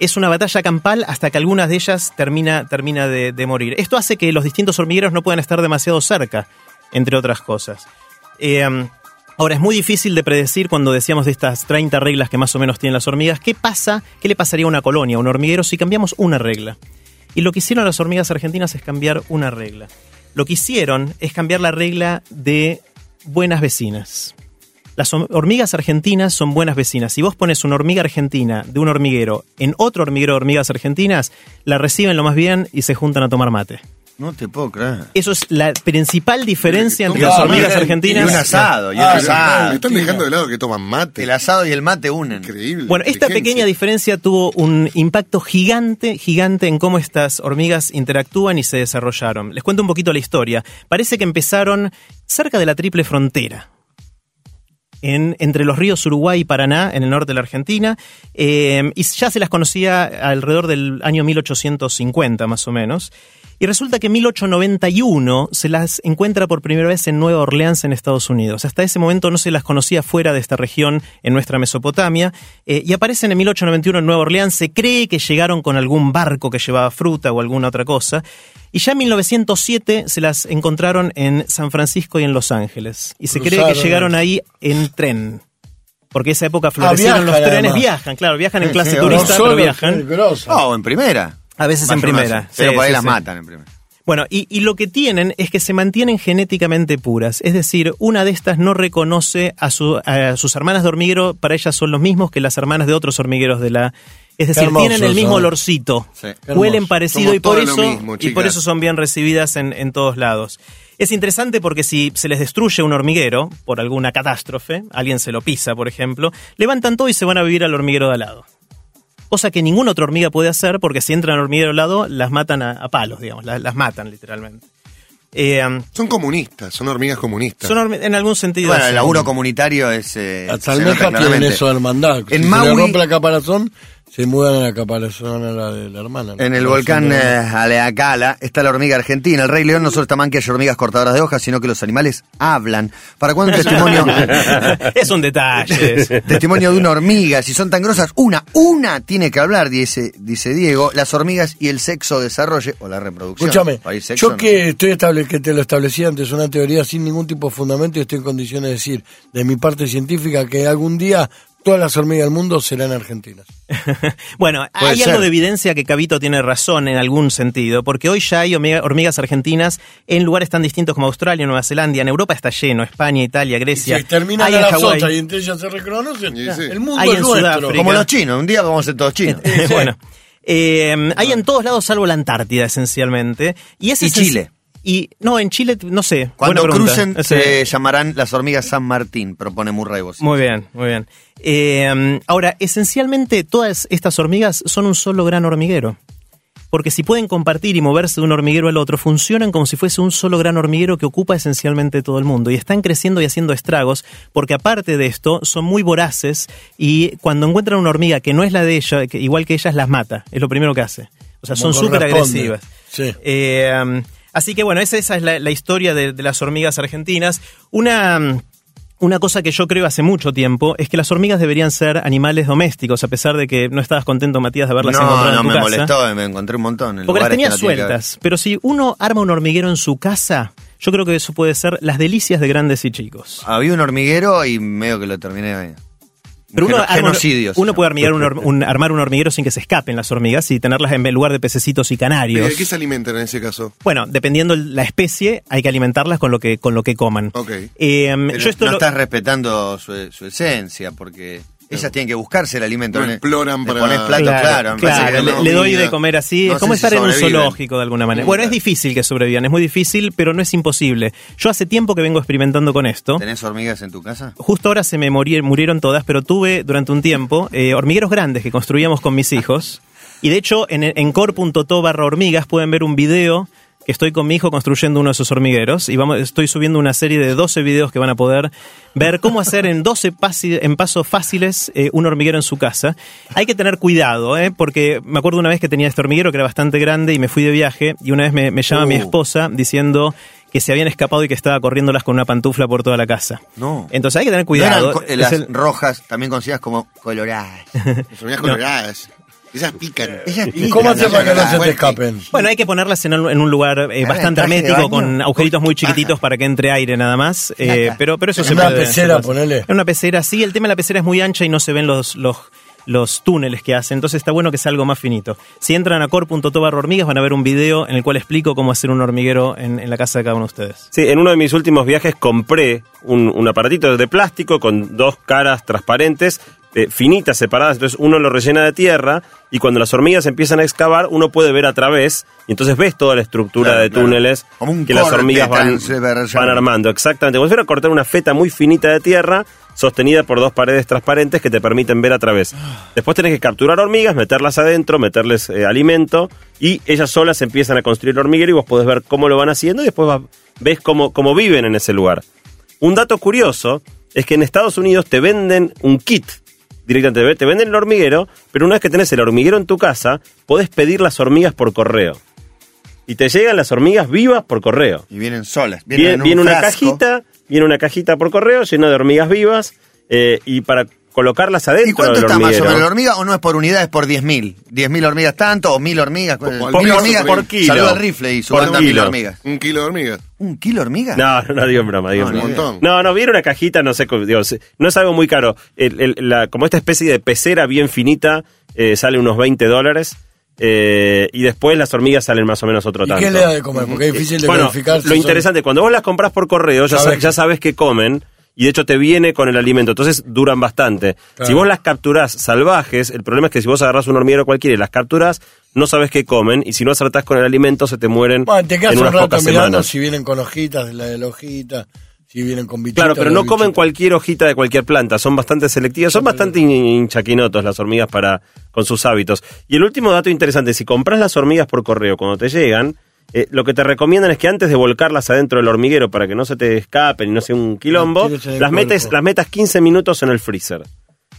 S3: Es una batalla campal hasta que algunas de ellas termina, termina de, de morir. Esto hace que los distintos hormigueros no puedan estar demasiado cerca, entre otras cosas. Eh, ahora, es muy difícil de predecir cuando decíamos de estas 30 reglas que más o menos tienen las hormigas, ¿qué pasa? ¿Qué le pasaría a una colonia, a un hormiguero, si cambiamos una regla? Y lo que hicieron las hormigas argentinas es cambiar una regla. Lo que hicieron es cambiar la regla de buenas vecinas. Las hormigas argentinas son buenas vecinas. Si vos pones una hormiga argentina de un hormiguero en otro hormiguero de hormigas argentinas, la reciben lo más bien y se juntan a tomar mate.
S2: No te puedo creer.
S3: Eso es la principal diferencia entre las hormigas
S4: Y
S2: Y
S3: argentinas.
S2: un asado, y un
S4: Ah,
S2: asado.
S6: Me están dejando de lado que toman mate.
S2: El asado y el mate unen.
S6: Increíble.
S3: Bueno, esta pequeña diferencia tuvo un impacto gigante, gigante en cómo estas hormigas interactúan y se desarrollaron. Les cuento un poquito la historia. Parece que empezaron cerca de la triple frontera. En, entre los ríos Uruguay y Paraná, en el norte de la Argentina, eh, y ya se las conocía alrededor del año 1850 más o menos. Y resulta que en 1891 se las encuentra por primera vez en Nueva Orleans, en Estados Unidos. Hasta ese momento no se las conocía fuera de esta región, en nuestra Mesopotamia. eh, y aparecen en 1891 en Nueva Orleans. Se cree que llegaron con algún barco que llevaba fruta o alguna otra cosa. Y ya en 1907 se las encontraron en San Francisco y en Los Ángeles. Y se cree que llegaron ahí en tren. Porque esa época florecieron
S4: viajan,
S3: los trenes,
S4: además.
S3: viajan, claro, viajan en
S2: Sí,
S3: clase
S2: sí,
S3: turista, pero
S4: solo
S3: viajan.
S2: Oh, en primera.
S3: A veces en primera.
S2: Pero por ahí
S3: sí,
S2: las
S3: sí.
S2: matan en primera.
S3: Bueno, y, y lo que tienen es que se mantienen genéticamente puras. Es decir, una de estas no reconoce a, su- a sus hermanas de hormiguero, para ellas son los mismos que las hermanas de otros hormigueros de la... Es decir, tienen el mismo
S4: son.
S3: olorcito,
S2: Sí.
S3: Huelen parecido
S6: Somos
S3: y por, eso,
S6: mismo,
S3: y por eso son bien recibidas en, en todos lados. Es interesante porque si se les destruye un hormiguero por alguna catástrofe, alguien se lo pisa, por ejemplo, levantan todo y se van a vivir al hormiguero de al lado. Cosa que ninguna otra hormiga puede hacer porque si entran al hormiguero al lado, las matan a, a palos, digamos, las, las matan literalmente. Eh,
S6: Son comunistas, son hormigas comunistas.
S3: son hormi- en algún sentido.
S2: Bueno, el laburo comunitario es. Eh,
S4: Las almejas tienen eso de hermandad.
S2: En
S4: si se le rompe la caparazón, se mudan a la caparazón a la de la hermana.
S2: En el volcán eh, Aleacala está la hormiga argentina. El Rey León no solo está mal que haya hormigas cortadoras de hojas, sino que los animales hablan. ¿Para cuándo un testimonio? <laughs>
S3: es un detalle. <laughs>
S2: testimonio de una hormiga. Si son tan grosas, una, una tiene que hablar, dice, dice Diego. Las hormigas y el sexo desarrolle, o la reproducción.
S4: Escúchame, yo
S2: no.
S4: que estoy estable, que te lo establecí antes, una teoría sin ningún tipo de fundamento y estoy en condiciones de decir, de mi parte científica, que algún día todas las hormigas del mundo serán argentinas. <laughs>
S3: bueno,
S2: Puede
S3: hay
S2: ser.
S3: algo de evidencia que Cabito tiene razón en algún sentido, porque hoy ya hay hormiga- hormigas argentinas en lugares tan distintos como Australia, Nueva Zelanda, en Europa está lleno, España, Italia,
S4: Y
S3: Grecia.
S4: si terminan
S3: hay
S4: a
S3: en
S4: las
S3: Hawái.
S4: otras y entre ellas se reconocen,
S6: Y sí.
S4: el mundo
S3: Hay
S4: es
S3: en
S4: nuestro.
S3: Sudáfrica.
S2: Como los chinos, un día vamos a ser todos chinos. <laughs>
S3: bueno, eh, hay en todos lados salvo la Antártida esencialmente. Y, ese
S2: Y Chile.
S3: Y no, en Chile, no sé.
S2: Cuando crucen, se llamarán las hormigas San Martín, propone Murray Bossi.
S3: Muy bien, muy bien. Eh, ahora, esencialmente todas estas hormigas son un solo gran hormiguero. Porque si pueden compartir y moverse de un hormiguero al otro, funcionan como si fuese un solo gran hormiguero que ocupa esencialmente todo el mundo. Y están creciendo y haciendo estragos, porque aparte de esto, son muy voraces y cuando encuentran una hormiga que no es la de ella, que igual que ellas, las mata. Es lo primero que hace. O sea,
S4: Como
S3: son súper agresivas.
S4: Sí.
S3: Eh, um, así que bueno, esa, esa es la, la historia de, de las hormigas argentinas. Una, um, una cosa que yo creo hace mucho tiempo es que las hormigas deberían ser animales domésticos, a pesar de que no estabas contento, Matías, de haberlas
S2: No,
S3: encontrado
S2: no
S3: en tu
S2: me
S3: casa.
S2: molestó, me encontré un montón. en
S3: Porque las tenía
S2: no
S3: sueltas. Pero si uno arma un hormiguero en su casa, yo creo que eso puede ser las delicias de grandes y chicos.
S2: Había un hormiguero y medio que lo terminé.
S3: Pero uno,
S2: genocidios.
S3: uno puede armar un, hor- un- armar un hormiguero sin que se escapen las hormigas y tenerlas en lugar de pececitos y canarios.
S6: ¿De qué se alimentan en ese caso?
S3: Bueno, dependiendo la especie, hay que alimentarlas con lo que, con lo que coman.
S6: Ok.
S3: Eh,
S2: Pero
S3: yo esto
S2: no
S3: lo-
S2: estás respetando su, su esencia, porque ellas tienen que buscarse el alimento.
S6: No
S2: Le-
S6: exploran para-
S2: pones plato, claro.
S3: Claro, claro, le, doy de comer así.
S2: No
S3: es como
S2: si
S3: estar en un zoológico de alguna manera. Bueno, es difícil que sobrevivan, es muy difícil, pero no es imposible. Yo hace tiempo que vengo experimentando con esto.
S2: ¿Tenés hormigas en tu casa?
S3: Justo ahora se me morí- murieron todas, pero tuve durante un tiempo eh, hormigueros grandes que construíamos con mis hijos. Y de hecho, en, en core.to barra hormigas pueden ver un video estoy con mi hijo construyendo uno de esos hormigueros. Y vamos, estoy subiendo una serie de 12 videos que van a poder ver cómo hacer en 12 pasi- en pasos fáciles eh, un hormiguero en su casa. Hay que tener cuidado, ¿eh? porque me acuerdo una vez que tenía este hormiguero que era bastante grande y me fui de viaje. Y una vez me, me llama mi
S2: Uh.
S3: esposa diciendo que se habían escapado y que estaba corriéndolas con una pantufla por toda la casa.
S2: No.
S3: Entonces hay que tener
S2: ¿No eran
S3: cuidado.
S2: eh, las
S3: el-
S2: rojas, también conocidas como coloradas. <laughs>
S6: Las coloradas. Esas pican.
S2: Ellas
S4: ¿Y cómo hace para que no se te escapen?
S3: Bueno, hay que ponerlas en, un- en un lugar eh, bastante
S2: ¿en
S3: hermético, con agujeritos muy chiquititos para que entre aire nada más. eh, pero, pero eso
S4: En
S3: se
S4: una
S3: puede-
S4: pecera,
S3: se puede hacer.
S4: ponele.
S3: En una pecera, sí. El tema de la pecera es muy ancha y no se ven los, los, los túneles que hacen, entonces está bueno que sea algo más finito. Si entran a core.to barra hormigas van a ver un video en el cual explico cómo hacer un hormiguero en, en la casa de cada uno de ustedes.
S5: Sí, en uno de mis últimos viajes compré un, un aparatito de plástico con dos caras transparentes, eh, finitas, separadas. Entonces uno lo rellena de tierra y cuando las hormigas empiezan a excavar, uno puede ver a través y entonces ves toda la estructura
S2: Claro,
S5: de túneles que las hormigas van, armando. Exactamente. Como si fuera cortar una feta muy finita de tierra sostenida por dos paredes transparentes que te permiten ver a través. Después tenés que capturar hormigas, meterlas adentro, meterles eh, alimento y ellas solas empiezan a construir el hormiguero y vos podés ver cómo lo van haciendo y después vas- ves cómo, cómo viven en ese lugar. Un dato curioso es que en Estados Unidos te venden un kit. Directamente te venden el hormiguero, pero una vez que tenés el hormiguero en tu casa, podés pedir las hormigas por correo. Y te llegan las hormigas vivas por correo.
S2: Y vienen solas. Vienen
S5: Viene,
S2: en un
S5: viene una cajita, viene una cajita por correo llena de hormigas vivas eh, y para colocarlas adentro
S2: ¿Y cuánto
S5: del
S2: está más menos la hormiga? ¿O no es por unidad, es por 10.000? ¿10.000 hormigas tanto o 1.000 hormigas?
S6: Por-
S2: Mil
S6: por-
S2: hormigas
S6: por kilo.
S2: Saluda al rifle y su banda mil
S5: kilo.
S2: hormigas.
S6: Un kilo de hormigas.
S2: ¿Un kilo de hormigas?
S5: No, no, no digo en broma, digo
S2: No,
S5: en
S2: ni
S5: broma.
S6: Un montón.
S5: No, no, viene una cajita, no sé, digo, no es algo muy caro. El- el- la- como esta especie de pecera bien finita, eh, sale unos 20 dólares. eh, y después las hormigas salen más o menos otro
S4: ¿Y
S5: tanto.
S4: qué le da de comer? Porque es difícil de
S5: bueno,
S4: verificar. si
S5: lo
S4: son-
S5: interesante, cuando vos las compras por correo, ya,
S4: Sabes
S5: sa- ya sabes que comen. Y de hecho te viene con el alimento, entonces duran bastante.
S4: Claro.
S5: Si vos las capturás salvajes, el problema es que si vos agarrás un hormiguero cualquiera y las capturás, no sabes qué comen, y si no acertás con el alimento, se te mueren
S4: Bueno, te quedas
S5: en
S4: un
S5: unas
S4: rato
S5: pocas
S4: mirando
S5: semanas.
S4: si vienen con hojitas de la de la hojita, si vienen con bichitos.
S5: Claro, pero no comen cualquier hojita de cualquier planta, son bastante selectivas, son bastante hin- hinchaquinotos las hormigas para con sus hábitos. Y el último dato interesante, si compras las hormigas por correo cuando te llegan, eh, lo que te recomiendan es que antes de volcarlas adentro del hormiguero para que no se te escapen y no sea un quilombo,
S4: Las
S5: metes, las metas 15 minutos en el freezer.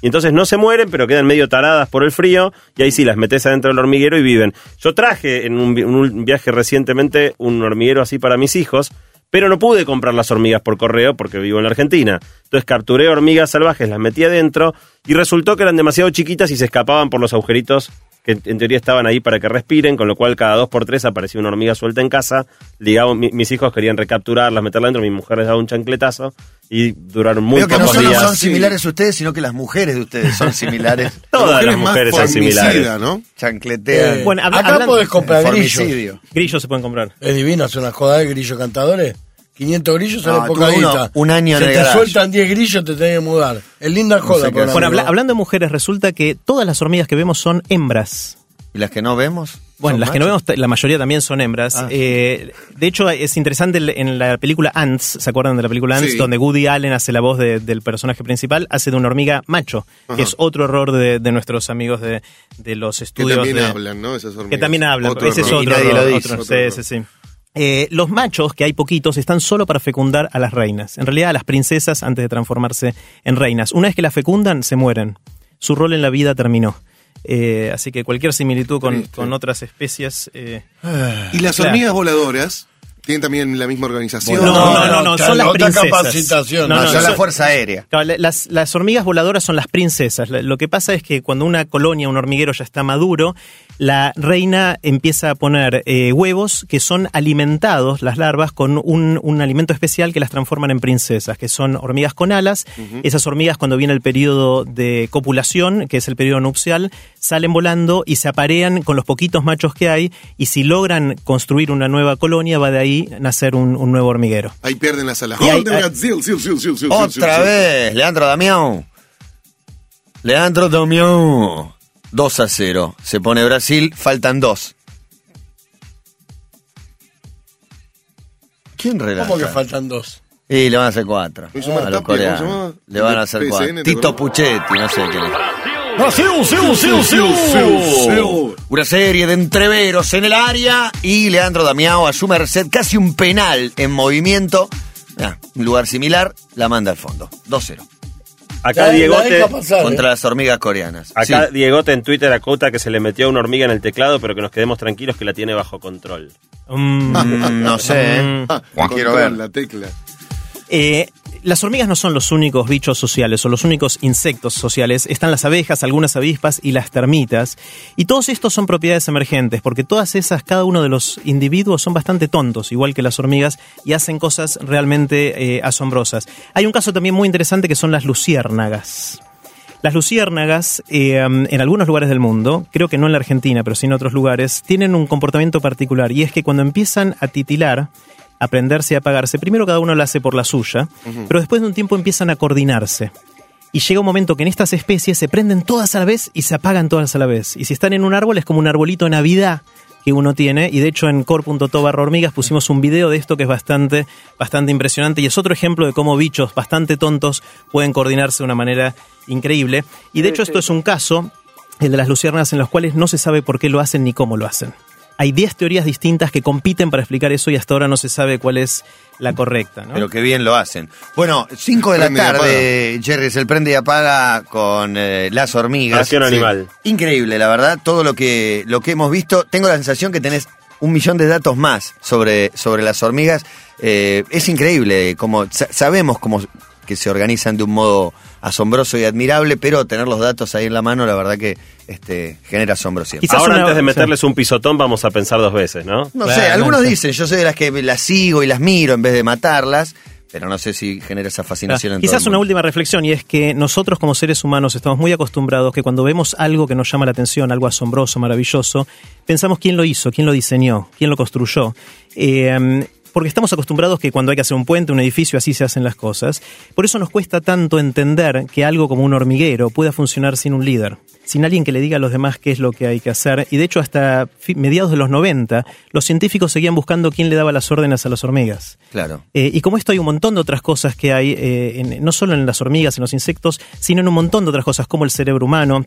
S5: Y entonces no se mueren, pero quedan medio taradas por el frío, y ahí sí las metes adentro del hormiguero y viven. Yo traje en un, un viaje recientemente un hormiguero así para mis hijos, pero no pude comprar las hormigas por correo porque vivo en la Argentina. Entonces capturé hormigas salvajes, las metí adentro, y resultó que eran demasiado chiquitas y se escapaban por los agujeritos que en teoría estaban ahí para que respiren, con lo cual cada dos por tres aparecía una hormiga suelta en casa. Digamos, mi- mis hijos querían recapturarlas, meterla dentro, mi mujer les daba un chancletazo y duraron muy
S2: Veo que no
S5: pocos días.
S2: son similares ustedes, sino que las mujeres de ustedes son <laughs> similares.
S5: Todas las mujeres son
S6: formicida,
S5: similares.
S6: ¿no?
S2: Chancletean.
S4: Eh,
S3: Bueno, habla-
S4: acá podés comprar grillos.
S3: Grillos se pueden comprar.
S4: Es divino, es una joda de grillos cantadores. 500 grillos sale
S2: No,
S4: guita.
S2: un año
S4: Se
S2: en el
S4: te
S2: garage.
S4: sueltan 10 grillos, te tenés que mudar. Es linda joda.
S2: sé qué
S4: por
S3: habla- hablando de mujeres, resulta que todas las hormigas que vemos son hembras.
S2: ¿Y las que no vemos?
S3: Bueno,
S2: ¿Son
S3: las que no vemos, la mayoría también son hembras.
S2: Ah.
S3: Eh, de hecho, es interesante en la película Ants, ¿se acuerdan de la película Ants?
S6: Sí.
S3: Donde Woody Allen hace la voz de- del personaje principal, hace de una hormiga macho,
S6: Ajá.
S3: que es otro error de, de nuestros amigos de, de los
S6: Que
S3: estudios.
S6: también
S3: de-
S6: hablan, ¿no? Esas hormigas.
S3: Que también hablan,
S6: Otro
S3: ese es
S6: error.
S3: Otro
S2: nadie
S3: error, otro-
S6: Otro
S3: sí, sí, sí. Eh, los machos, que hay poquitos, están solo para fecundar a las reinas. En realidad, a las princesas antes de transformarse en reinas. Una vez que las fecundan, se mueren. Su rol en la vida terminó. Eh, así que cualquier similitud con, otras especies. eh,
S6: Y las
S3: Claro.
S6: hormigas voladoras tienen también la misma organización.
S3: No, no, no, no,
S4: otra-
S3: son las princesas.
S4: capacitación.
S3: No,
S2: No,
S3: no,
S2: son la Fuerza Aérea.
S3: Las, las hormigas voladoras son las princesas. Lo que pasa es que cuando una colonia, un hormiguero ya está maduro, la reina empieza a poner eh, huevos que son alimentados, las larvas, con un, un alimento especial que las transforman en princesas, que son hormigas con alas. Esas hormigas cuando viene el periodo de copulación, que es el periodo nupcial, salen volando y se aparean con los poquitos machos que hay y si logran construir una nueva colonia va de ahí nacer un, un nuevo hormiguero.
S6: Ahí pierden las alas.
S3: Y hay-
S6: Golden Rat, zil, zil, zil, zil, zil,
S2: Otra
S6: zil, zil.
S2: vez, Leandro Damián. Leandro Damián. 2 a 0. Se pone Brasil, faltan dos. ¿Quién relata?
S4: ¿Cómo que faltan dos?
S2: Y le van a hacer cuatro.
S6: ¿Cómo se llama
S2: A los coreanos. Le van a hacer
S6: PSN,
S2: cuatro.
S6: ¿te
S2: Tito
S6: acordás?
S2: Puchetti, no sé quién es.
S6: Brasil, sil, sil, sil.
S2: Una serie de entreveros en el área y Leandro Damiao a su merced casi un penal en movimiento. Mirá, un lugar similar, la manda al fondo. 2-0.
S5: Acá Diegote,
S4: ¿eh?
S2: Contra las hormigas coreanas.
S5: acá
S2: Sí.
S5: Diegote en Twitter acota que se le metió una hormiga en el teclado, pero que nos quedemos tranquilos que la tiene bajo control.
S3: Mm.
S2: Mm, <laughs> no sé, ¿eh?
S6: Ah,
S2: Quiero ver.
S6: la tecla.
S3: Eh, las hormigas no son los únicos bichos sociales o los únicos insectos sociales. Están las abejas, algunas avispas y las termitas. Y todos estos son propiedades emergentes, porque todas esas, cada uno de los individuos son bastante tontos, igual que las hormigas, y hacen cosas realmente eh, asombrosas. Hay un caso también muy interesante que son las luciérnagas. Las luciérnagas, eh, en algunos lugares del mundo, creo que no en la Argentina, pero sí en otros lugares, tienen un comportamiento particular y es que cuando empiezan a titilar, a prenderse y a apagarse, primero cada uno lo hace por la suya, pero después de un tiempo empiezan a coordinarse. Y llega un momento que en estas especies se prenden todas a la vez y se apagan todas a la vez. Y si están en un árbol es como un arbolito de Navidad que uno tiene. Y de hecho en core.to barra hormigas pusimos un video de esto que es bastante, bastante impresionante. Y es otro ejemplo de cómo bichos bastante tontos pueden coordinarse de una manera increíble. Y de hecho esto es un caso, el de las luciernas, en los cuales no se sabe por qué lo hacen ni cómo lo hacen. Hay 10 teorías distintas que compiten para explicar eso y hasta ahora no se sabe cuál es la correcta. ¿no?
S2: Pero qué bien lo hacen. Bueno, 5 de la tarde, Jerry, es el prende y apaga con eh, las hormigas.
S5: Acción animal.
S2: Increíble, la verdad, todo lo que, lo que hemos visto. Tengo la sensación que tenés un millón de datos más sobre, sobre las hormigas. Eh, es increíble, como sa- sabemos cómo que se organizan de un modo asombroso y admirable, pero tener los datos ahí en la mano, la verdad que este, genera asombro siempre.
S3: Quizás
S5: Ahora
S3: una-
S5: antes de
S3: sí.
S5: meterles un pisotón vamos a pensar dos veces, ¿no?
S2: No
S4: Claro,
S2: sé, algunos
S4: no sé.
S2: dicen, yo soy de las que las sigo y las miro en vez de matarlas, pero no sé si genera esa fascinación en todo
S3: Quizás
S2: el
S3: una última reflexión y es que nosotros como seres humanos estamos muy acostumbrados que cuando vemos algo que nos llama la atención, algo asombroso, maravilloso, pensamos quién lo hizo, quién lo diseñó, quién lo construyó. Eh, porque estamos acostumbrados que cuando hay que hacer un puente, un edificio, así se hacen las cosas. Por eso nos cuesta tanto entender que algo como un hormiguero pueda funcionar sin un líder, sin alguien que le diga a los demás qué es lo que hay que hacer. Y de hecho, hasta mediados de los 90, los científicos seguían buscando quién le daba las órdenes a las hormigas.
S2: Claro.
S3: Eh, y como esto hay un montón de otras cosas que hay, eh, en- no solo en las hormigas, en los insectos, sino en un montón de otras cosas como el cerebro humano,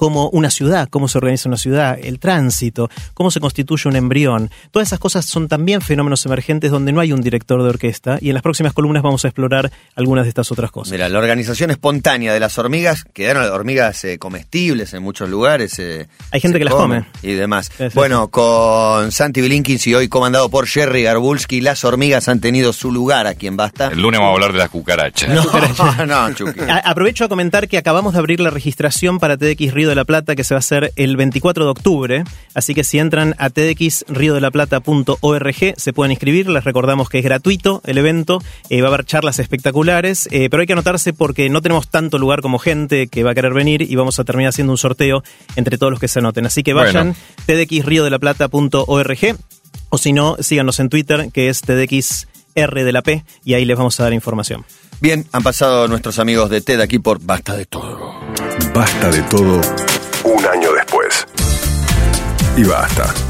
S3: como una ciudad, cómo se organiza una ciudad, el tránsito, cómo se constituye un embrión. Todas esas cosas son también fenómenos emergentes donde no hay un director de orquesta y en las próximas columnas vamos a explorar algunas de estas otras cosas.
S2: Mira, la organización espontánea de las hormigas, quedaron hormigas eh, comestibles en muchos lugares. eh,
S3: Hay gente que las come.
S2: Y demás. Bueno, con Santi Bilinkins y hoy comandado por Jerry Garbulski, las hormigas han tenido su lugar aquí en Basta.
S8: El lunes vamos a hablar de las cucarachas.
S2: No, <laughs> <laughs> no, Chucky.
S3: A- aprovecho a comentar que acabamos de abrir la registración para TDX Río de la Plata, que se va a hacer el 24 de octubre. Así que si entran a tdxriodelaplata.org se pueden inscribir. Les recordamos que es gratuito el evento. eh, va a haber charlas espectaculares, eh, pero hay que anotarse porque no tenemos tanto lugar como gente que va a querer venir y vamos a terminar haciendo un sorteo entre todos los que se anoten. Así que vayan tdxriodelaplata.org o si no, síganos en Twitter, que es tdxr de la P, y ahí les vamos a dar información.
S2: Bien, han pasado nuestros amigos de TED aquí por Basta de Todo.
S1: Basta de todo. Un año después. Y basta.